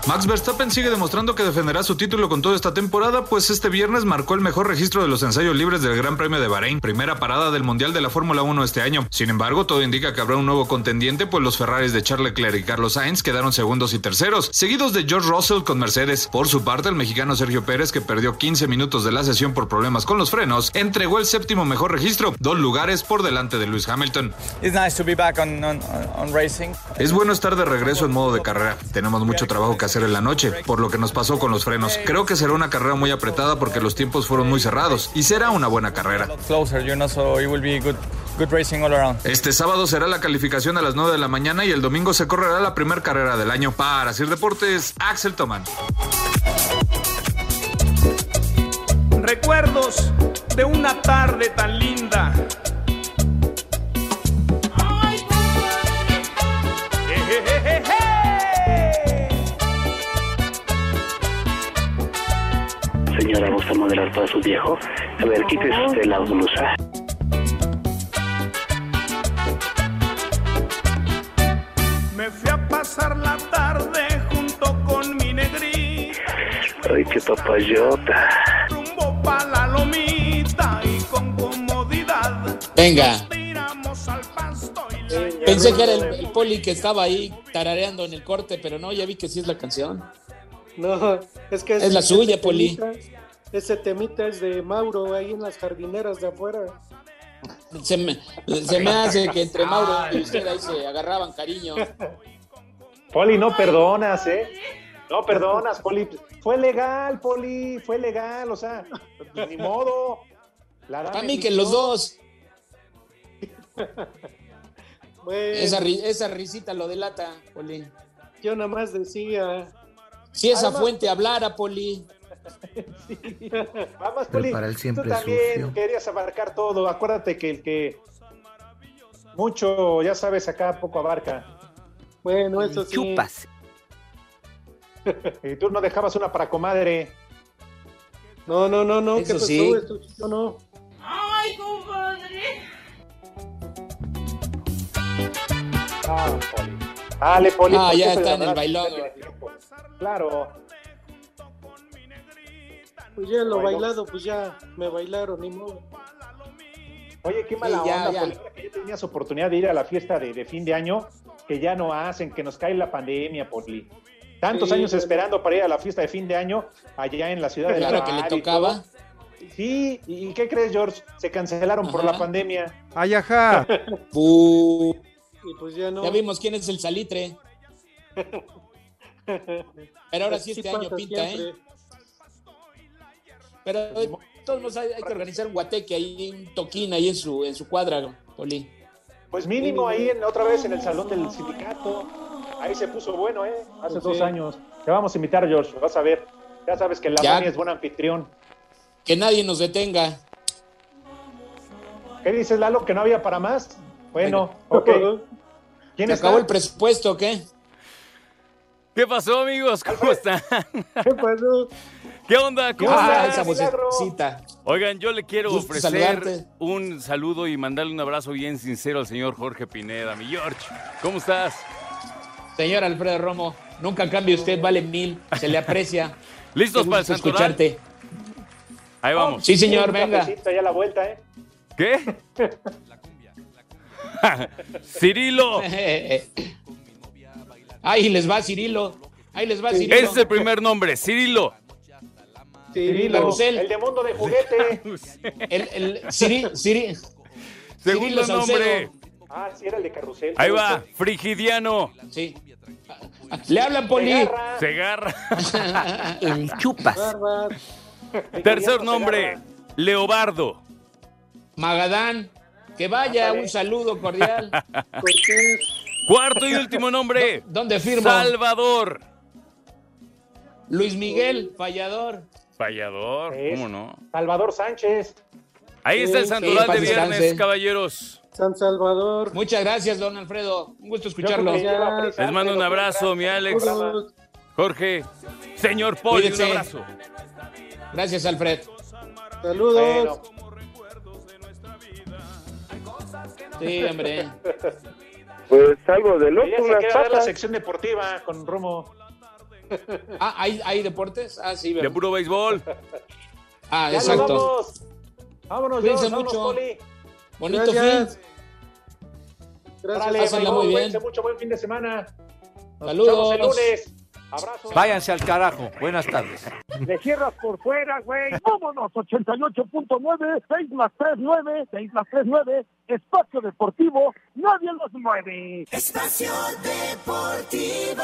Max Verstappen sigue demostrando que defenderá su título con toda esta temporada, pues este viernes marcó el mejor registro de los ensayos libres del Gran Premio de Bahrein, primera parada del Mundial de la Fórmula 1 este año. Sin embargo, todo indica que habrá un nuevo contendiente, pues los Ferraris de Charles Leclerc y Carlos Sainz quedaron segundos y terceros, seguidos de George Russell con Mercedes. Por su parte, el mexicano Sergio Pérez, que perdió 15 minutos de la sesión por problemas con los frenos, entregó el séptimo mejor registro, dos lugares por delante de Lewis Hamilton. Es bueno estar de regreso en modo de carrera. Tenemos mucho trabajo que hacer en la noche por lo que nos pasó con los frenos. Creo que será una carrera muy apretada porque los tiempos fueron muy cerrados y será una buena carrera. Este sábado será la calificación a las 9 de la mañana y el domingo se correrá la primera carrera del año. Para Sir Deportes, Axel Toman. Recuerdos de una tarde tan linda. Señora, ¿gusta modelar para su viejo? A ver, quítese usted la blusa. Pasar la tarde junto con mi negrí. Ay, qué papayota. Rumbo pa' la lomita y con comodidad. Venga. La Pensé que era el, el poli que estaba ahí tarareando en el corte, pero no, ya vi que sí es la canción. No, es que Es la ese suya, Poli. Ese temita es de Mauro ahí en las jardineras de afuera. Se me, se me hace que entre Mauro y usted ahí se agarraban cariño. (laughs) Poli, no perdonas, ¿eh? No perdonas, Poli. Fue legal, Poli, fue legal, o sea, pues, ni modo. Dama mí que los dos, (laughs) Bueno, esa, ri- esa risita lo delata, Poli. yo nada más decía. Si esa Además- fuente hablara, Poli. (laughs) Vamos, Poli, para él tú siempre también sucio. querías abarcar todo. Acuérdate que el que mucho, ya sabes, acá poco abarca. Bueno, eso sí. Chupas. (laughs) Y tú no dejabas una para comadre. No, no, no, no, ¿qué Eso pasó? sí. Esto chico no. Ay, compadre. Ah, Poli. Dale, Poli. Ah, ¿por qué ya está en el bailado. Claro. Pues ya lo Bailó. bailado, pues ya me bailaron, ni modo. Oye, qué mala Sí, ya, onda, ya. Poli. Que ya tenías oportunidad de ir a la fiesta de, de fin de año, que ya no hacen, que nos cae la pandemia, Poli. Tantos Sí, años bueno. esperando para ir a la fiesta de fin de año allá en la ciudad de Claro la que le y tocaba. Sí, ¿y qué crees, George? Se cancelaron por la pandemia. Ay, ajá. (laughs) Y pues ya no. Ya vimos quién es el salitre. Pero ahora (laughs) sí Así este año pinta, siempre. ¿eh? Pero de todos modos hay, hay que organizar un guateque ahí, un toquín ahí en su, en su cuadra, Poli. Pues mínimo ahí en, otra vez en el salón del sindicato. Ahí se puso bueno, ¿eh? Hace Pues dos sí. años. Te vamos a invitar, George. Vas a ver. Ya sabes que la Ya. Moni es buen anfitrión. Que nadie nos detenga. ¿Qué dices, Lalo? ¿Que no había para más? Bueno, ok. (laughs) ¿Quién ¿Se está? acabó el presupuesto o qué? ¿Qué pasó, amigos? ¿Cómo están? ¿Qué pasó? ¿Qué onda? ¿Cómo Ah, están? esa vocecita. Oigan, yo le quiero Gusto ofrecer saludarte. un saludo y mandarle un abrazo bien sincero al señor Jorge Pineda. Mi George, ¿cómo estás? Señor Alfredo Romo, nunca cambie usted, vale mil, se le aprecia. (laughs) ¿Listos para el Santoral? escucharte. Ahí vamos. Sí, señor, venga. ya la vuelta, ¿eh? ¿Qué? (laughs) (laughs) Cirilo. Ahí les va Cirilo. Ahí les va Cirilo. Ese es el primer nombre, Cirilo. Cirilo, el de mundo de juguete. (laughs) El, el Ciri, Ciri- Segundo nombre. ah, sí, era el de carrusel. Ahí va, Frigidiano. Sí. Le hablan Poli. Segarra. Segarra. (laughs) El chupas. Tercer nombre, Leobardo. Magadán. Que vaya, un saludo cordial. Cortés. (laughs) Cuarto y último nombre, ¿Dónde firmo? Salvador. Luis Miguel, fallador. Fallador, Es. ¿cómo no? Salvador Sánchez. Ahí está el santoral sí, de viernes, descanse. caballeros. San Salvador. Muchas gracias, don Alfredo. Un gusto escucharlo. Les mando un abrazo, mi Alex. Jorge, señor Poli, un abrazo. Gracias, Alfred. Saludos. Sí, hombre. (laughs) Pues algo de loco, ya se ver la sección deportiva con Romo. Ah, ¿hay, hay deportes? Ah, sí, De puro béisbol. Ah, Ya nos exacto. vamos. Vámonos, Cuídense George, vámonos, mucho. Poli. Bonito Gracias. fin. Gracias. Muy bien. cuídense mucho, buen fin de semana. Nos Saludos. el lunes. Abrazo. Váyanse al carajo. Buenas tardes. Le cierras por fuera, güey. Vámonos, 88.9, 6 más 3, 9, 6 más 3, 9, espacio deportivo, nadie los mueve. Espacio Deportivo.